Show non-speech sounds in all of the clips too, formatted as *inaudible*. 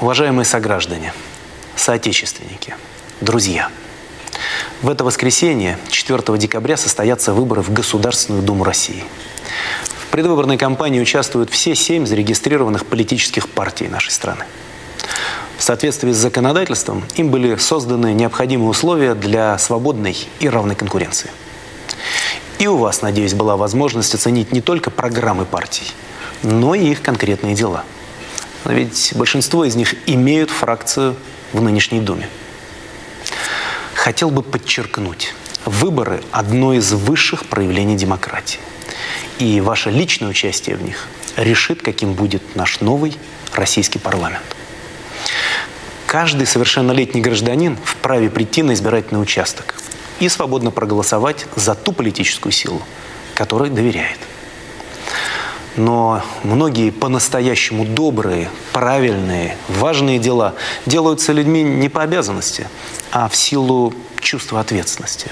Уважаемые сограждане, соотечественники, друзья, в это воскресенье, 4 декабря, состоятся выборы в Государственную Думу России. В предвыборной кампании участвуют все семь зарегистрированных политических партий нашей страны. В соответствии с законодательством им были созданы необходимые условия для свободной и равной конкуренции. И у вас, надеюсь, была возможность оценить не только программы партий, но и их конкретные дела – но ведь большинство из них имеют фракцию в нынешней Думе. Хотел бы подчеркнуть, выборы – одно из высших проявлений демократии. И ваше личное участие в них решит, каким будет наш новый российский парламент. Каждый совершеннолетний гражданин вправе прийти на избирательный участок и свободно проголосовать за ту политическую силу, которой доверяет. Но многие по-настоящему добрые, правильные, важные дела делаются людьми не по обязанности, а в силу чувства ответственности,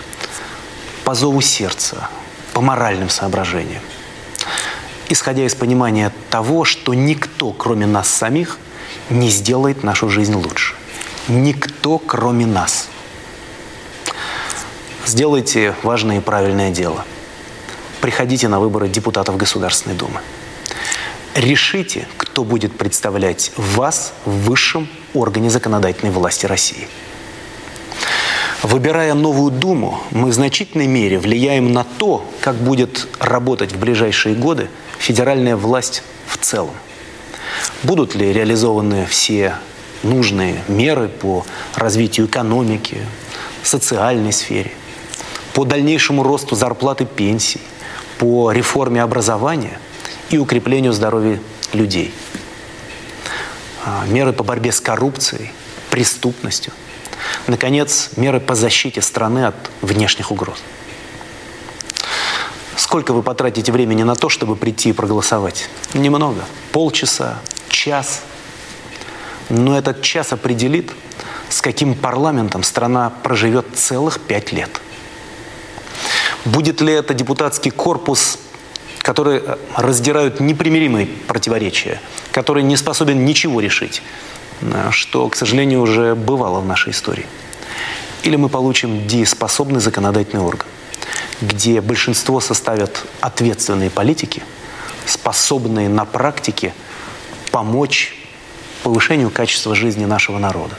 по зову сердца, по моральным соображениям. Исходя из понимания того, что никто, кроме нас самих, не сделает нашу жизнь лучше. Никто, кроме нас. Сделайте важное и правильное дело – приходите на выборы депутатов Государственной Думы. Решите, кто будет представлять вас в высшем органе законодательной власти России. Выбирая новую Думу, мы в значительной мере влияем на то, как будет работать в ближайшие годы федеральная власть в целом. Будут ли реализованы все нужные меры по развитию экономики, социальной сфере, по дальнейшему росту зарплат и пенсий – по реформе образования и укреплению здоровья людей. А, меры по борьбе с коррупцией, преступностью. Наконец, меры по защите страны от внешних угроз. Сколько вы потратите времени на то, чтобы прийти и проголосовать? Немного. Полчаса, час. Но этот час определит, с каким парламентом страна проживет целых пять лет – Будет ли это депутатский корпус, который раздирают непримиримые противоречия, который не способен ничего решить, что, к сожалению, уже бывало в нашей истории? Или мы получим дееспособный законодательный орган, где большинство составят ответственные политики, способные на практике помочь повышению качества жизни нашего народа,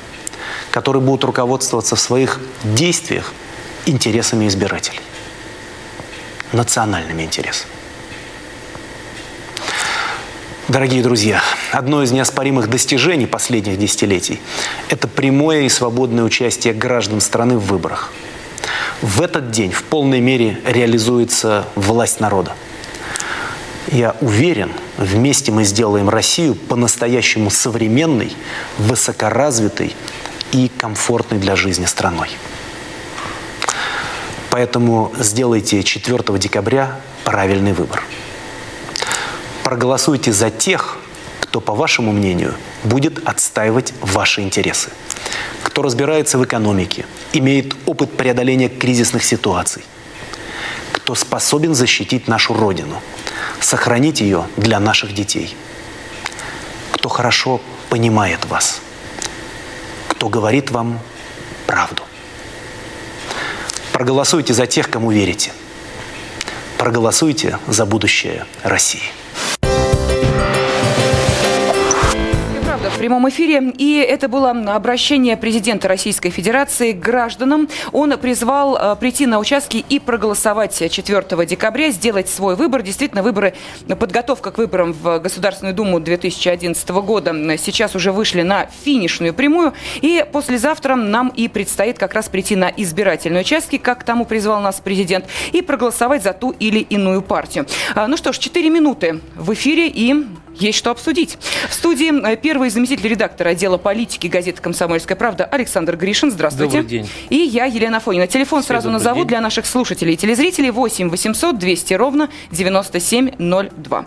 которые будут руководствоваться в своих действиях интересами избирателей национальными интересами. Дорогие друзья, одно из неоспоримых достижений последних десятилетий – это прямое и свободное участие граждан страны в выборах. В этот день в полной мере реализуется власть народа. Я уверен, вместе мы сделаем Россию по-настоящему современной, высокоразвитой и комфортной для жизни страной. Поэтому сделайте 4 декабря правильный выбор. Проголосуйте за тех, кто, по вашему мнению, будет отстаивать ваши интересы, кто разбирается в экономике, имеет опыт преодоления кризисных ситуаций, кто способен защитить нашу Родину, сохранить ее для наших детей, кто хорошо понимает вас, кто говорит вам правду. Проголосуйте за тех, кому верите. Проголосуйте за будущее России. Прямом эфире. И это было обращение президента Российской Федерации к гражданам. Он призвал э, прийти на участки и проголосовать 4 декабря, сделать свой выбор. Действительно, выборы, подготовка к выборам в Государственную Думу 2011 года сейчас уже вышли на финишную прямую. И послезавтра нам и предстоит как раз прийти на избирательные участки, как тому призвал нас президент, и проголосовать за ту или иную партию. А, ну что ж, 4 минуты в эфире и есть что обсудить. В студии э, первый заместитель редактора отдела политики газеты «Комсомольская правда» Александр Гришин. Здравствуйте. Добрый день. И я, Елена Фонина. Телефон Все сразу назову день. для наших слушателей и телезрителей 8 800 200 ровно 9702.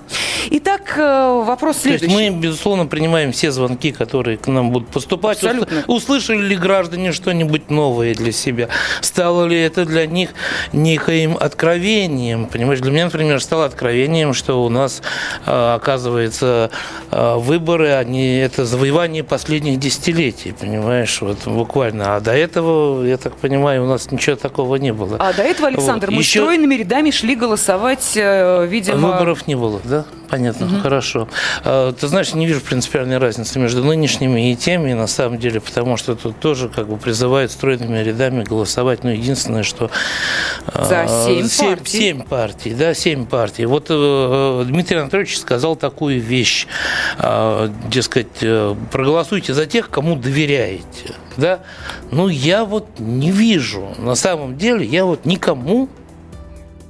Итак, э, вопрос следующий. То есть мы, безусловно, принимаем все звонки, которые к нам будут поступать. Абсолютно. Услышали ли граждане что-нибудь новое для себя? Стало ли это для них некоим откровением? Понимаешь, для меня, например, стало откровением, что у нас, э, оказывается, кажется, э, выборы, они это завоевание последних десятилетий, понимаешь, вот буквально. А до этого, я так понимаю, у нас ничего такого не было. А до этого, Александр, Вот. мы Еще- стройными рядами шли голосовать, э, видимо... Выборов не было, да? Понятно, хорошо. А, Ты знаешь, не вижу принципиальной разницы между нынешними и теми, на самом деле, потому что тут тоже как бы призывают стройными рядами голосовать. Но единственное, что... а, За семь семь, партий. семь партий, да, семь партий. Вот э, Дмитрий Анатольевич сказал такую вещь, а, дескать, э, проголосуйте за тех, кому доверяете, да. Ну, я вот не вижу, на самом деле, я вот никому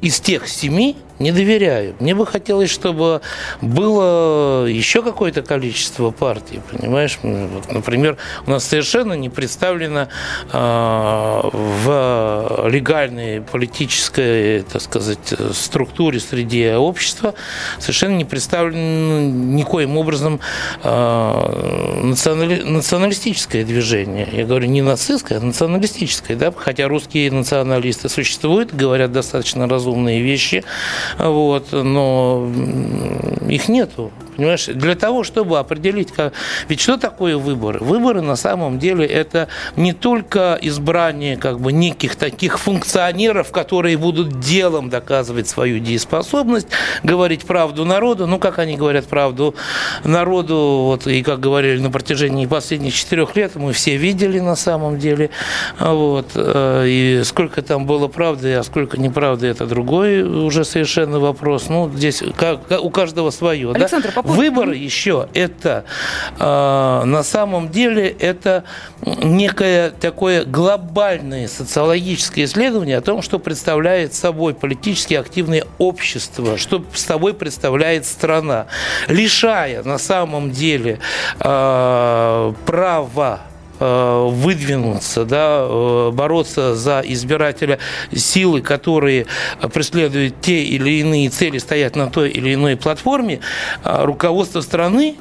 из тех семи не доверяю. Мне бы хотелось, чтобы было еще какое-то количество партий, понимаешь? Вот, например, у нас совершенно не представлено э, в легальной политической, так сказать, структуре среди общества, совершенно не представлено никоим образом э, национали- националистическое движение. Я говорю не нацистское, а националистическое, да, хотя русские националисты существуют, говорят достаточно разумные вещи, вот, но их нету. Понимаешь, для того, чтобы определить, как... ведь что такое выборы? Выборы на самом деле это не только избрание как бы неких таких функционеров, которые будут делом доказывать свою дееспособность, говорить правду народу, ну как они говорят правду народу, вот и как говорили на протяжении последних четырех лет, мы все видели на самом деле, вот, э, и сколько там было правды, а сколько неправды, это другой уже совершенно вопрос. Ну, здесь как- у каждого свое. да? Александр, по Выборы еще это э, на самом деле это некое такое глобальное социологическое исследование о том, что представляет собой политически активное общество, что собой представляет страна, лишая на самом деле э, права выдвинуться, да, э, бороться за избирателя силы, которые преследуют те или иные цели, стоят на той или иной платформе, а руководство страны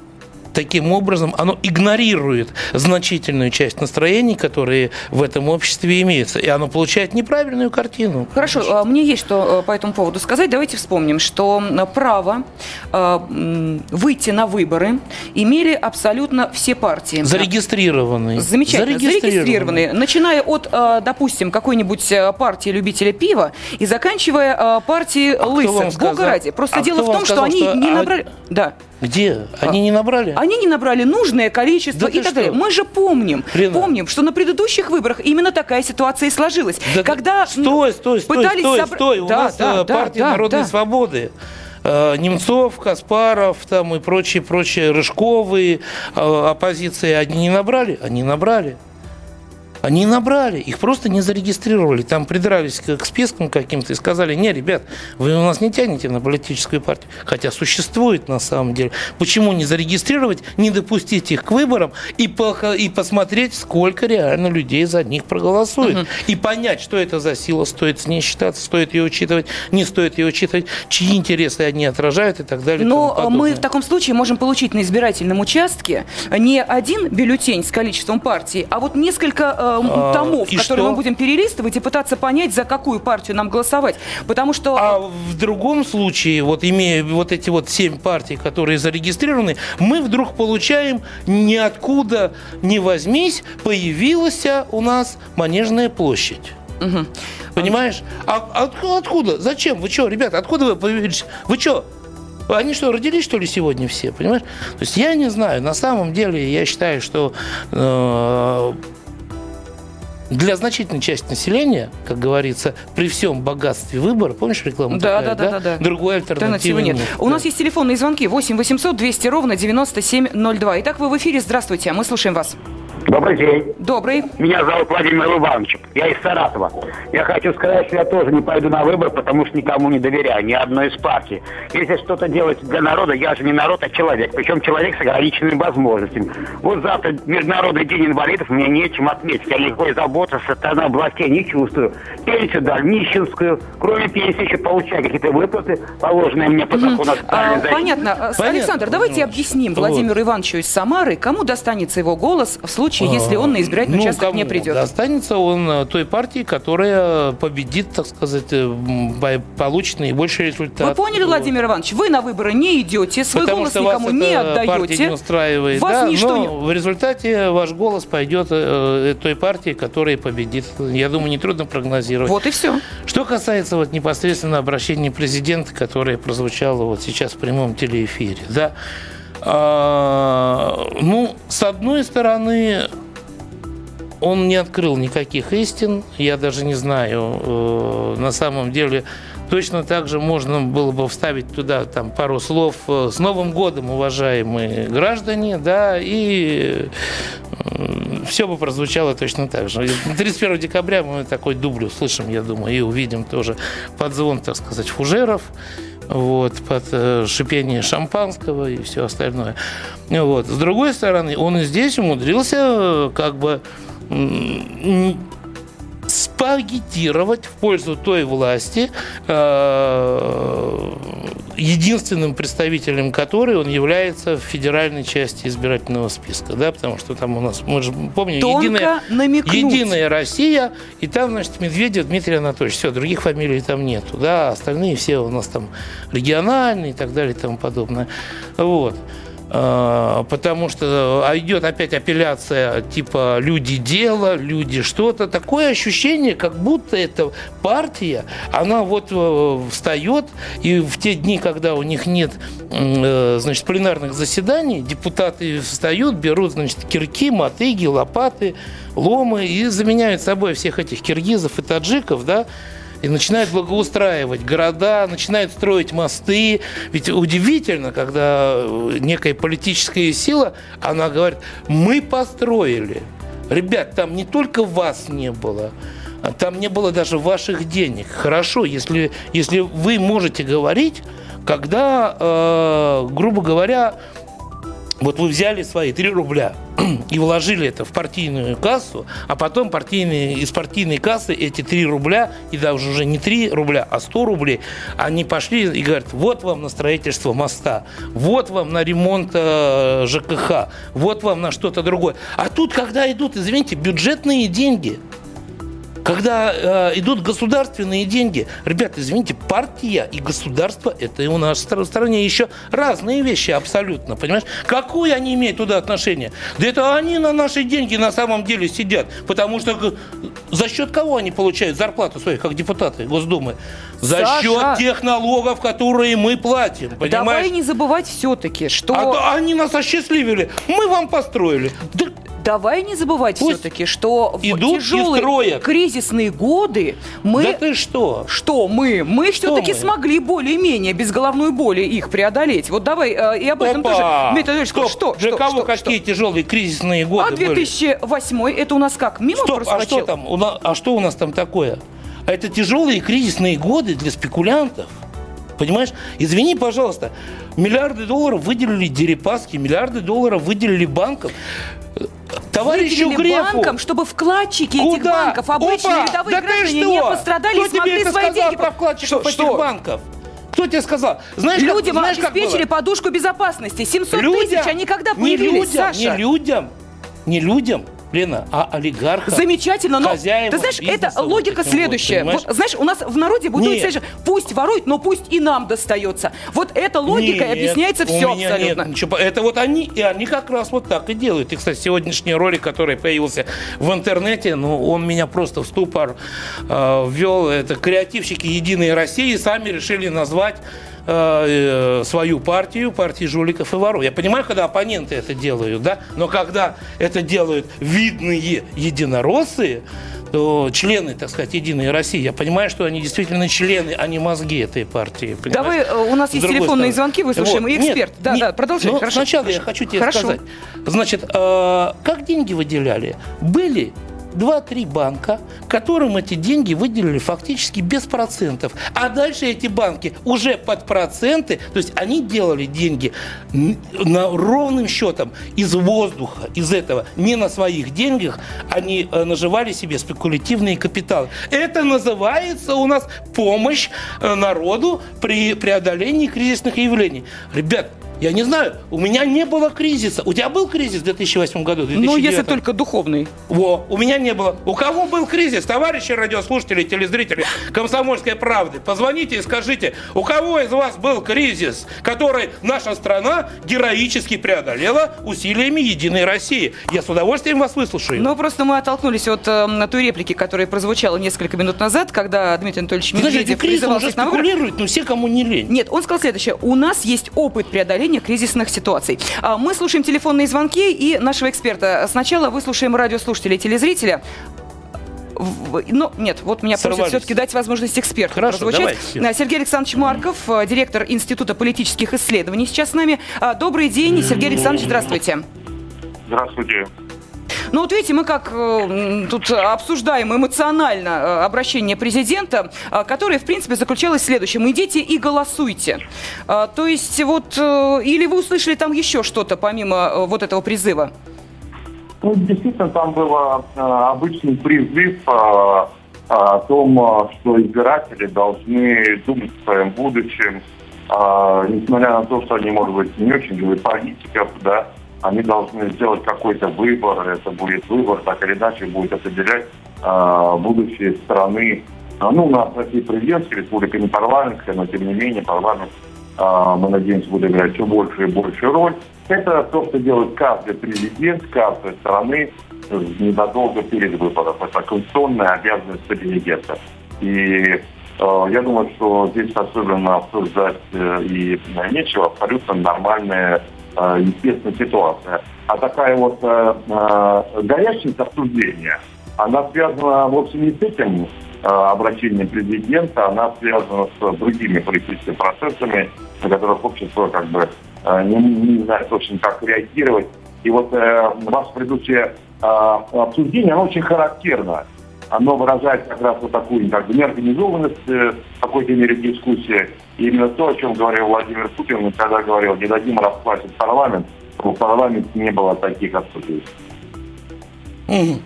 таким образом оно игнорирует значительную часть настроений, которые в этом обществе имеются, и оно получает неправильную картину. Хорошо, а, мне есть что э, по этому поводу сказать. Давайте вспомним, что м, право э, выйти на выборы имели абсолютно все партии. Зарегистрированный. Замечательно, зарегистрированные, начиная от, э, допустим, какой-нибудь э, партии любителя пива и заканчивая э, партией А лысых. Бога ради. Просто А дело в том, что сказал, они что- не а- набрали... Да. Где? Они не набрали? Они не набрали нужное количество Да и так далее. Мы же помним, Лена. помним, что на предыдущих выборах именно такая ситуация и сложилась. Да когда стой, стой, стой, пытались стой, собра- стой. У Да, нас да, э, да, партия да, Народной да. свободы. Э, Немцов, Каспаров там и прочие, прочие, Рыжковые, э, оппозиции, они не набрали? Они набрали. Они набрали, их просто не зарегистрировали. Там придрались к, к спискам каким-то и сказали, не, ребят, вы у нас не тянете на политическую партию. Хотя существует на самом деле. Почему не зарегистрировать, не допустить их к выборам и, по- и посмотреть, сколько реально людей за них проголосует. И понять, что это за сила, стоит с ней считаться, стоит ее учитывать, не стоит ее учитывать, чьи интересы они отражают и так далее. Но э, мы в таком случае можем получить на избирательном участке не один бюллетень с количеством партий, а вот несколько э, А, томов, и которые что? мы будем перелистывать и пытаться понять, за какую партию нам голосовать. Потому что... А в другом случае, вот имея вот эти вот семь партий, которые зарегистрированы, мы вдруг получаем ниоткуда не возьмись, появилась у нас Манежная площадь. Понимаешь? А от- откуда? Зачем? Вы что, ребята, откуда вы появились? Вы что? Они что, родились, что ли, сегодня все? Понимаешь? То есть я не знаю. На самом деле, я считаю, что э, для значительной части населения, как говорится, при всем богатстве выбора, помнишь рекламу? Да, такая, да, да, да, да. Другой Альтернативы нет. нет. У Да. нас есть телефонные звонки 8 800 200 ровно 9702. Итак, вы в эфире. Здравствуйте. Мы слушаем вас. Добрый день. Добрый. Меня зовут Владимир Иванович. Я из Саратова. Я хочу сказать, что я тоже не пойду на выбор, потому что никому не доверяю, ни одной из партий. Если что-то делать для народа, я же не народ, а человек. Причем человек с ограниченными возможностями. Вот завтра Международный день инвалидов, мне нечем отметить. Я никакой заботы со стороны областей не чувствую. Пенсию дали нищенскую. Кроме пенсии еще получаю какие-то выплаты, положенные мне по закону о А, понятно. Понятно, Александр, давайте Владимир объясним Иванович. Владимиру Ивановичу из Самары, кому достанется его голос в случае случае, если он на избирательный ну, участок не придет? Останется он э, той партии, которая победит, так сказать, э, получит наибольший результат. Вы поняли, Владимир Иванович, вы на выборы не идете, свой Потому голос никому не отдаете. не устраивает, Вас да, ничто но не- в результате ваш голос пойдет э, той партии, которая победит. Я думаю, нетрудно прогнозировать. Вот и все. Что касается вот непосредственно обращения президента, которое прозвучало вот сейчас в прямом телеэфире, да, а, ну, с одной стороны, он не открыл никаких истин, я даже не знаю, э, на самом деле точно так же можно было бы вставить туда там пару слов э, с Новым годом, уважаемые граждане, да, и все бы прозвучало точно так же. 31 декабря мы такой дубль услышим, я думаю, и увидим тоже под звон, так сказать, фужеров, вот, под э, шипение шампанского и все остальное. Вот. С другой стороны, он и здесь умудрился э, как бы спагетировать в пользу той власти, э, единственным представителем которой он является в федеральной части избирательного списка, да, потому что там у нас, мы же помним, Тонко единая, намекнуть. единая Россия, и там, значит, Медведев Дмитрий Анатольевич, все, других фамилий там нету, да, остальные все у нас там региональные и так далее и тому подобное, вот. А, Потому что а, идет опять апелляция типа люди дело, люди что-то. Такое ощущение, как будто эта партия, она вот э, встает, и в те дни, когда у них нет э, значит, пленарных заседаний, депутаты встают, берут значит, кирки, мотыги, лопаты, ломы и заменяют собой всех этих киргизов и таджиков, да, и начинают благоустраивать города, начинают строить мосты. Ведь удивительно, когда э, некая политическая сила, она говорит, мы построили. Ребят, там не только вас не было, а там не было даже ваших денег. Хорошо, если, если вы можете говорить, когда, э, грубо говоря, вот вы взяли свои 3 рубля *clears throat* и вложили это в партийную кассу, а потом партийные, из партийной кассы эти 3 рубля, и даже уже не 3 рубля, а 100 рублей, они пошли и говорят, вот вам на строительство моста, вот вам на ремонт э, ЖКХ, вот вам на что-то другое. А тут, когда идут, извините, бюджетные деньги – когда э, идут государственные деньги, ребята, извините, партия и государство это у нас в стране еще разные вещи абсолютно, понимаешь? Какое они имеют туда отношение? Да это они на наши деньги на самом деле сидят, потому что за счет кого они получают зарплату свою, как депутаты Госдумы? За Саша! счет тех налогов, которые мы платим, понимаешь? Давай не забывать все-таки, что... А то они нас осчастливили, мы вам построили. Да Давай не забывать Пусть все-таки, что в идут тяжелые кризисные годы мы... да ты что? Что мы? Мы Что все-таки мы? смогли более-менее без головной боли их преодолеть. Вот давай э, и об этом Опа! тоже. Дмитрий Анатольевич, Стоп, что? Для что, кого что, какие что? тяжелые кризисные годы А были? 2008 это у нас как? Мимо Стоп, а проскочил? что там? У на- А что у нас там такое? А это тяжелые кризисные годы для спекулянтов. Понимаешь? Извини, пожалуйста, миллиарды долларов выделили Дерипаски, миллиарды долларов выделили банкам. Товарищу Выделили Грефу. банкам, чтобы вкладчики этих Куда? банков, обычные Опа! рядовые да граждане, что? не пострадали Кто и смогли тебе это свои сказал деньги... про вкладчиков Что, этих что? банков? Кто тебе сказал? Знаешь, как- Людям знаешь, как обеспечили было? подушку безопасности. 700 Людям, тысяч, они когда не появились, людям, Саша? Не людям, не людям, Лена, а олигархам. Замечательно, но ты знаешь, это логика вот, следующая. Вот, знаешь, у нас в народе будет следующее. Пусть воруют, но пусть и нам достается. Вот эта логика Нет, объясняется все абсолютно. Нет, ничего. Это вот они, и они как раз вот так и делают. И, кстати, сегодняшний ролик, который появился в интернете, ну, он меня просто в ступор э, ввел. Это креативщики Единой России сами решили назвать э, э, свою партию партией жуликов и воров. Я понимаю, когда оппоненты это делают, да, но когда это делают видные единороссы, то члены, так сказать, Единой России, я понимаю, что они действительно члены, а не мозги этой партии. понимаешь? Давай, э, у нас есть телефонные стороны. звонки, выслушаем. И Нет, эксперт. Да, не- да, продолжай. но Хорошо, сначала хорошо. я хочу тебе Хорошо. сказать. Значит, э, как деньги выделяли? Были два-три банка, которым эти деньги выделили фактически без процентов. А дальше эти банки уже под проценты, то есть они делали деньги на ровным счетом из воздуха, из этого, не на своих деньгах, они э, наживали себе спекулятивные капиталы. Это называется у нас помощь э, народу при преодолении кризисных явлений. Ребят, Я не знаю, у меня не было кризиса. У тебя был кризис в 2008 году? 2009? Ну, если только духовный. Во, у меня не было. У кого был кризис, товарищи радиослушатели, телезрители «Комсомольской правды»? Позвоните и скажите, у кого из вас был кризис, который наша страна героически преодолела усилиями Единой России? Я с удовольствием вас выслушаю. Ну, просто мы оттолкнулись от э, той реплики, которая прозвучала несколько минут назад, когда Дмитрий Анатольевич Подождите, Медведев кризисом призывал уже на выборы. спекулируют, но все, кому не лень. Нет, он сказал следующее. У нас есть опыт преодоления кризисных ситуаций. А, Мы слушаем телефонные звонки и нашего эксперта. Сначала выслушаем радиослушателя и телезрителя. Но нет, вот меня просят Сорвались. все-таки дать возможность эксперту Хорошо, прозвучать. давайте. А, Сергей Александрович Марков, э, директор Института политических исследований, сейчас с нами. А, Добрый день, Сергей Александрович, здравствуйте. Здравствуйте. Ну вот видите, мы как э, тут обсуждаем эмоционально э, обращение президента, э, которое, в принципе, заключалось в следующем. Идите и голосуйте. А, То есть вот, э, или вы услышали там еще что-то, помимо э, вот этого призыва? Ну, действительно, там был э, обычный призыв э, о том, э, что избиратели должны думать о своем будущем, э, несмотря на то, что они, может быть, не очень любят политиков, да, они должны сделать какой-то выбор, это будет выбор, так или иначе будет определять э, будущее страны. А, Ну, у нас Россия президентская республика, не парламентская, но тем не менее парламент а, мы надеемся, будет играть все больше и большую роль. Это то, что делает каждый президент каждой страны э, незадолго перед выбором. Это конституционная обязанность президента. И э, я думаю, что здесь особенно обсуждать э, и нечего, абсолютно нормальная, э, естественная ситуация. А такая вот э, э, горячность обсуждения, она связана вовсе не с этим обращением президента, она связана с другими политическими процессами, на которых общество как бы не, не знает точно, как реагировать. И вот э, ваше предыдущее э, обсуждение, оно очень характерно. Оно выражает как раз вот такую как бы неорганизованность э, в какой-то мере дискуссии. И именно то, о чем говорил Владимир Путин, когда говорил, не дадим расплатить парламент, в парламенте не было таких обсуждений. Мгм.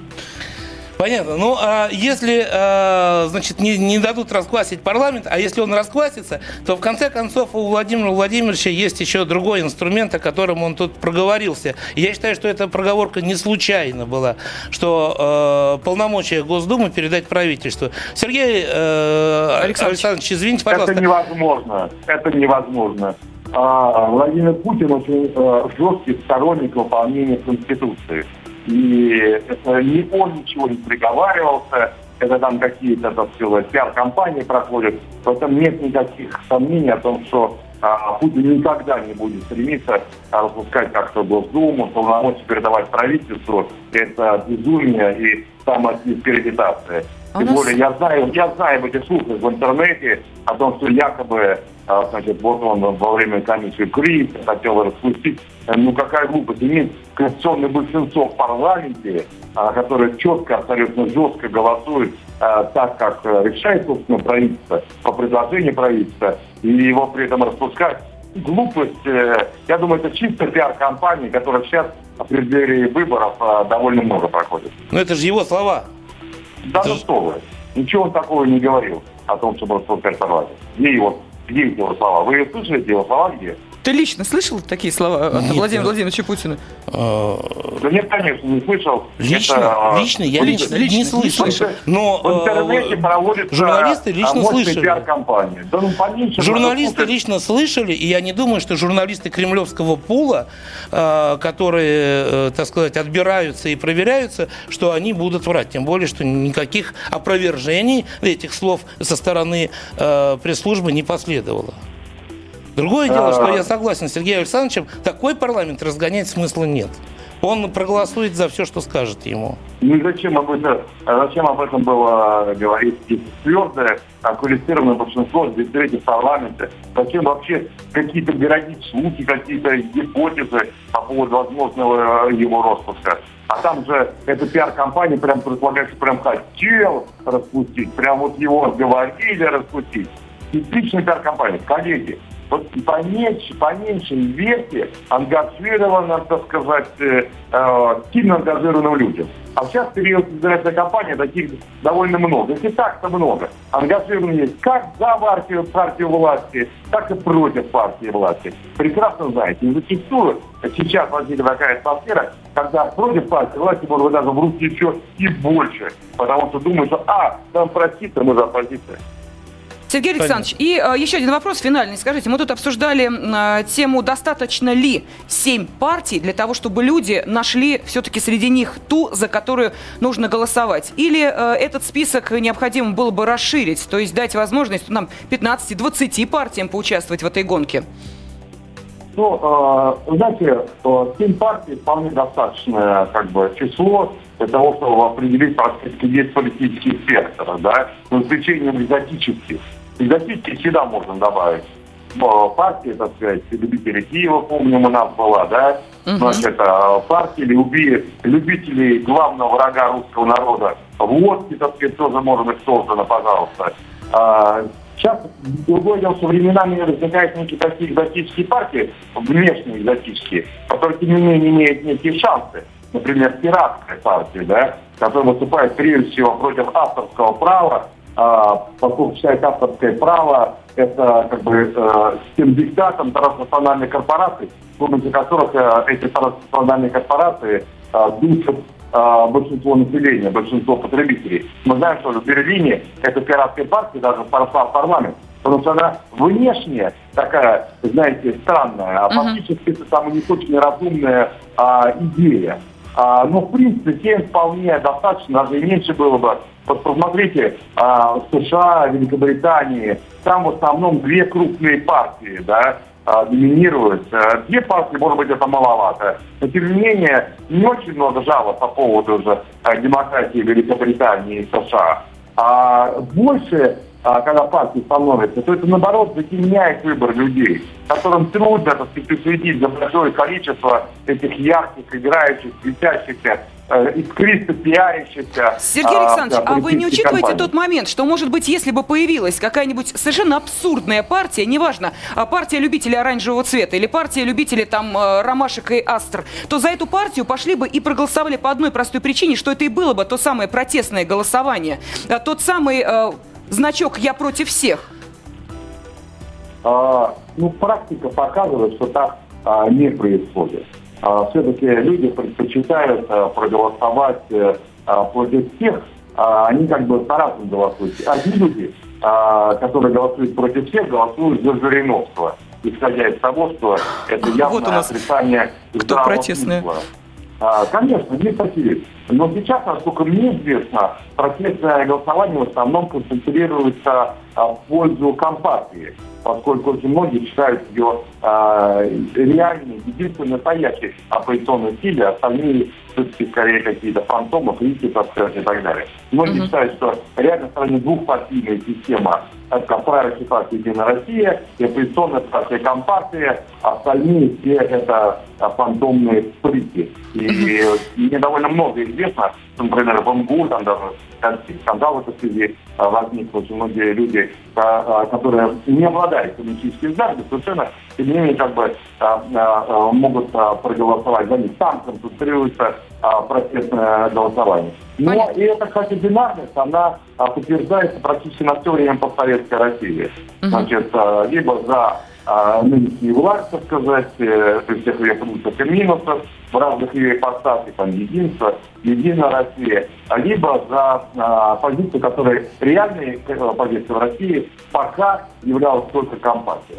Понятно. Ну, а если, э, значит, не, не дадут расквасить парламент, а если он расквасится, то в конце концов у Владимира Владимировича есть еще другой инструмент, о котором он тут проговорился. И я считаю, что эта проговорка не случайно была, что э, полномочия Госдумы передать правительству. Сергей э, Александрович. Александрович, извините, пожалуйста. Это невозможно. Это невозможно. А, Владимир Путин очень э, жесткий сторонник выполнения Конституции. И это не он ничего не приговаривался, это там какие-то, так сказать, пиар-компании проходят. В этом нет никаких сомнений о том, что а, Путин никогда не будет стремиться а, распускать как-то Госдуму, полномочия передавать правительству. Это безумие и самодискредитация. Тем нас- более я знаю, я знаю об этих слухах в интернете о том, что якобы, а, значит, вот он во время комиссии КРИ хотел распустить. Э, Ну какая глупость. Имеет конституционное большинство в парламенте, а, которое четко, абсолютно жестко голосует а, так, как э, решает, собственно, правительство, по предложению правительства, и его при этом распускать. Глупость, э, я думаю, это чисто пиар-компания, которая сейчас в преддверии выборов довольно много проходит. Ну, это же его слова. Да ну что вы. Ничего он такого не говорил о том, что был спускать парламент. Где его, где его слова? Вы слышали его слова где? Ты лично слышал такие слова от Нет, Владимира да. Владимировича Путина? Э, Да нет, конечно, не слышал. Лично, Это, лично я лично, лично, не не слышал. слышал. Но В интернете проводится журналисты а, лично слышали. Да ну поменьше. Журналисты слушать. лично слышали, и я не думаю, что журналисты кремлевского пула, которые, э, так сказать, отбираются и проверяются, что они будут врать. Тем более, что никаких опровержений этих слов со стороны э, пресс-службы не последовало. Другое дело, А. что я согласен с Сергеем Александровичем, такой парламент разгонять смысла нет. Он проголосует за все, что скажет ему. Ну зачем об этом, а зачем об этом было говорить если твердое, а, квалифицированное большинство здесь третьих в парламенте? Зачем вообще какие-то городить слухи, какие-то гипотезы по поводу возможного э, его распуска? А там же эта пиар-компания прям предполагает, что прям хотел распустить, прям вот его говорили распустить. Типичная пиар-компания. Коллеги, поменьше, поменьше верьте ангажированным, так сказать, э, э, сильно ангажированным людям. А сейчас период избирательной кампании таких довольно много. Если так-то много. Ангажированные есть как за партию, партию власти, так и против партии власти. Прекрасно знаете. И зачастую сейчас возникла такая атмосфера, когда против партии власти, может даже в руки еще и больше. Потому что думают, что, а, там проститься, мы за оппозиция. Сергей Александрович, и э, еще один вопрос финальный. Скажите, мы тут обсуждали э, тему, достаточно ли семь партий для того, чтобы люди нашли все-таки среди них ту, за которую нужно голосовать? Или э, этот список необходимо было бы расширить, то есть дать возможность нам 15-20 партиям поучаствовать в этой гонке? Ну, э, знаете, э, семь партий вполне достаточное как бы, число для того, чтобы определить практически весь политический спектр, да, за исключением экзотических. Экзотических всегда можно добавить. Партии, так сказать, любители Киева, помним, у нас была, да, uh значит, партии люби, любителей главного врага русского народа, водки, так сказать, тоже может быть создано, пожалуйста. А, сейчас другое дело, что временами возникают некие такие экзотические партии, внешние экзотические, которые, тем не менее, имеют некие шансы. Например, пиратская партия, да, которая выступает прежде всего против авторского права, поскольку считает авторское право это как бы э, тем диктатом транснациональных корпораций, с помощью которых э, эти транснациональные корпорации э, душат э, большинство населения, большинство потребителей. Мы знаем, что в Берлине эта пиратская партия даже прошла в парламент, потому что она внешне такая, знаете, странная, а фактически это самая не очень разумная а, идея. А, но, в принципе, 7 вполне достаточно, даже и меньше было бы. Вот посмотрите, а, США, Великобритании, там в основном две крупные партии, да, а, доминируют. А, две партии, может быть, это маловато. Но, тем не менее, не очень много жалоб по поводу уже а, демократии Великобритании и США. А больше когда партии становятся, то это, наоборот, затемняет выбор людей, которым трудно, так сказать, уследить за большое количество этих ярких, играющих, светящихся э, искристо пиарящихся. Сергей Александрович, а, да, а вы не учитываете компании? тот момент, что, может быть, если бы появилась какая-нибудь совершенно абсурдная партия, неважно, а партия любителей оранжевого цвета или партия любителей там э, ромашек и астр, то за эту партию пошли бы и проголосовали по одной простой причине, что это и было бы то самое протестное голосование, тот самый значок «Я против всех»? А, ну, практика показывает, что так а, не происходит. А, все-таки люди предпочитают а, проголосовать а, против всех, а, они как бы по-разному голосуют. Одни люди, а, которые голосуют против всех, голосуют за Жириновского, исходя из того, что это явное вот у нас отрицание кто протестное? Смысла. А, конечно, есть такие. Но сейчас, насколько мне известно, протестное голосование в основном концентрируется а, в пользу компартии, поскольку очень многие считают ее а, реальной, единственной настоящей оппозиционной силой, остальные все-таки скорее какие-то фантомы, так сказать, и так далее. Многие uh-huh. считают, что реально в стране двухпартийная система это правящая партия «Единая Россия», и оппозиционная партия «Компартия», остальные все это фантомные прыти. И мне довольно много известно, например, в МГУ, там даже скандал в этой связи а, возник, очень многие люди, а, а, которые не обладают коммунистическим знанием, совершенно, тем не менее, как бы могут проголосовать за них. Там концентрируется протестное голосование. Но и эта, кстати, бинарность, она подтверждается практически на все время постсоветской России. Значит, либо за нынешнюю власть, так сказать, э, при всех ее плюсах и минусах, в разных ее ипостасях, там, единство, единая Россия, либо за а, позицию, которая реальной э, позицией в России пока являлась только компартия.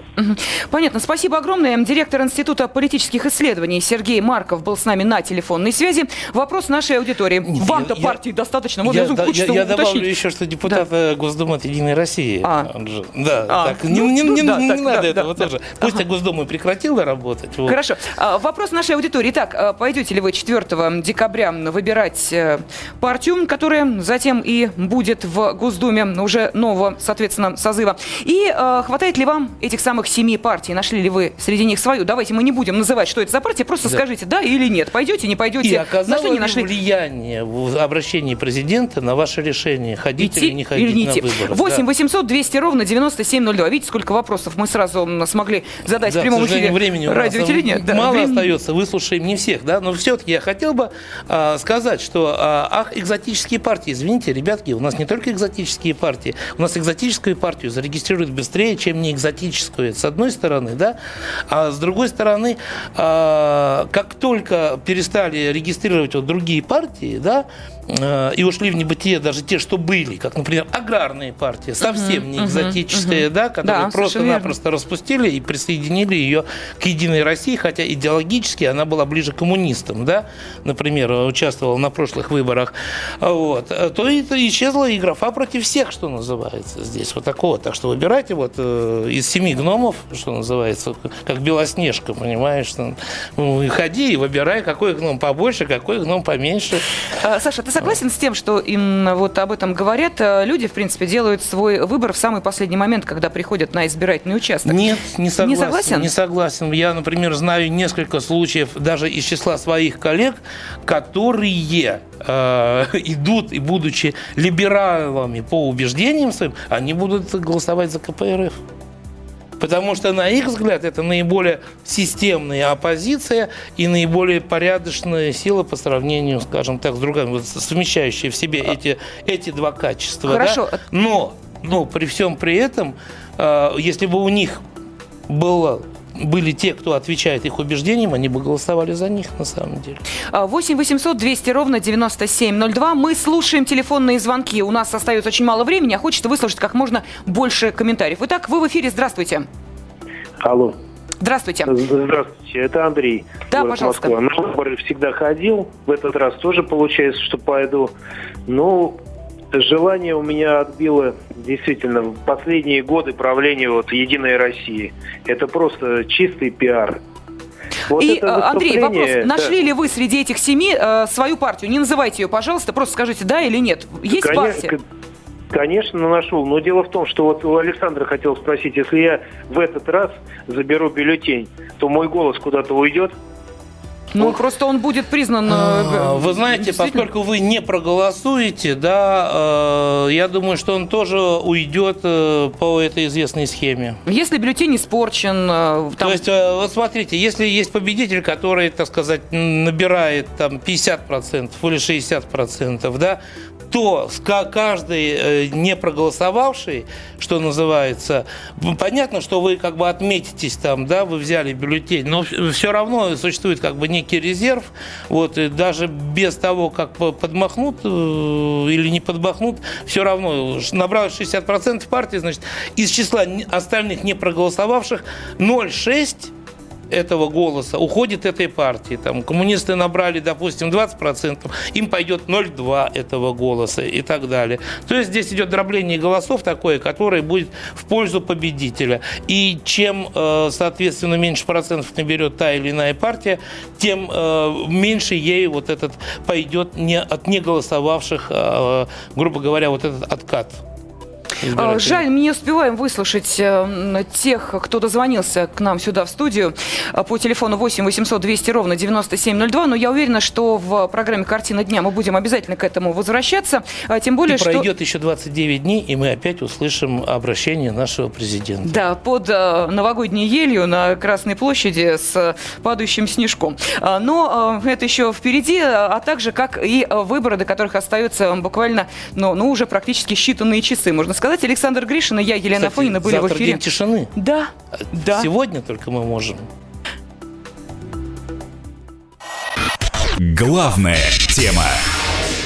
Понятно. Спасибо огромное. Директор Института политических исследований Сергей Марков был с нами на телефонной связи. Вопрос нашей аудитории. Вам-то партии я, достаточно. Можно я, да, я, я добавлю еще, что депутат да. Госдумы от «Единой России». А. Да, а. так, не, не, не, да, не так, надо да, этого да, тоже. Да. Пусть ага. Госдума прекратила работать. Вот. Хорошо. А, вопрос нашей аудитории. Итак, а, пойдете ли вы 4 декабря выбирать э, партию, которая затем и будет в Госдуме уже нового, соответственно, созыва? И э, хватает ли вам этих самых семи партий? Нашли ли вы среди них свою? Давайте мы не будем называть, что это за партия, просто да. скажите да или нет. Пойдете, не пойдете? И оказало нашли, не нашли? влияние в обращении президента на ваше решение, ходить Идти или не ходить или не на выборы? 8 800 200 ровно 9702. Видите, сколько вопросов мы сразу смогли задать да, в прямом эфире времени радио телевидения. Да, мало времени... остается, выслушаем не всех всех, да, но все-таки я хотел бы а, сказать, что а, ах, экзотические партии, извините, ребятки, у нас не только экзотические партии, у нас экзотическую партию зарегистрируют быстрее, чем не экзотическую, с одной стороны, да, а с другой стороны, а, как только перестали регистрировать вот другие партии, да, Э, и ушли в небытие даже те, что были, как, например, аграрные партии, совсем не экзотические, да, которые да, просто-напросто распустили и присоединили ее к Единой России, хотя идеологически она была ближе к коммунистам, да, например, участвовала на прошлых выборах, вот, то это исчезла и графа против всех, что называется здесь, вот такого. Так что выбирайте вот э, из семи гномов, что называется, как Белоснежка, понимаешь, ну, ходи и выбирай, какой гном побольше, какой гном поменьше. А, Саша, ты согласен с тем, что им вот об этом говорят? Э, люди, в принципе, делают свой выбор в самый последний момент, когда приходят на избирательный участок. Нет, не согласен. Не согласен? Не согласен. Я, например, знаю несколько случаев даже из числа своих коллег, которые э, *laughs* идут и, будучи либералами по убеждениям своим, они будут голосовать за КПРФ. Потому что, на их взгляд, это наиболее системная оппозиция и наиболее порядочная сила по сравнению, скажем так, с другими, совмещающие в себе эти, эти два качества. Хорошо. Да? Но, но при всем при этом, э, если бы у них было были те, кто отвечает их убеждениям, они бы голосовали за них на самом деле. 8 800 200 ровно 9702. Мы слушаем телефонные звонки. У нас остается очень мало времени, а хочется выслушать как можно больше комментариев. Итак, вы в эфире. Здравствуйте. Алло. Здравствуйте. Здравствуйте, это Андрей. Да, пожалуйста. Москва. На выборы всегда ходил. В этот раз тоже получается, что пойду. Ну, желание у меня отбило действительно в последние годы правления вот Единой России. Это просто чистый пиар. Вот И, э, Андрей, вопрос. Нашли да. ли вы среди этих семи э, свою партию? Не называйте ее, пожалуйста, просто скажите да или нет. Есть Конечно, партия? Конечно, нашел. Но дело в том, что вот у Александра хотел спросить, если я в этот раз заберу бюллетень, то мой голос куда-то уйдет? Ну, Ох. просто он будет признан... А, э, вы знаете, поскольку вы не проголосуете, да, э, я думаю, что он тоже уйдет э, по этой известной схеме. Если бюллетень испорчен... Там... То есть, вот смотрите, если есть победитель, который, так сказать, набирает там 50% или 60%, да, то каждый э, не проголосовавший, что называется, понятно, что вы как бы отметитесь там, да, вы взяли бюллетень, но все равно существует как бы некий резерв, вот, и даже без того, как подмахнут э, или не подмахнут, все равно набралось 60% партии, значит, из числа остальных не проголосовавших 0,6 этого голоса уходит этой партии. Там, коммунисты набрали, допустим, 20%, им пойдет 0,2 этого голоса и так далее. То есть здесь идет дробление голосов такое, которое будет в пользу победителя. И чем, э, соответственно, меньше процентов наберет та или иная партия, тем э, меньше ей вот этот пойдет не, от неголосовавших, э, грубо говоря, вот этот откат. А, жаль, мы не успеваем выслушать э, тех, кто дозвонился к нам сюда в студию. А, по телефону 8 800 200 ровно 9702, но я уверена, что в программе «Картина дня» мы будем обязательно к этому возвращаться, а, тем более, и что... пройдет еще 29 дней, и мы опять услышим обращение нашего президента. Да, под э, новогодней елью на Красной площади с падающим снежком. Но э, это еще впереди, а также как и выборы, до которых остается буквально, ну, ну уже практически считанные часы, можно сказать сказать. Александр Гришин и я, Елена Кстати, Фонина, были в эфире. день тишины. Да, да. Сегодня только мы можем. Главная тема.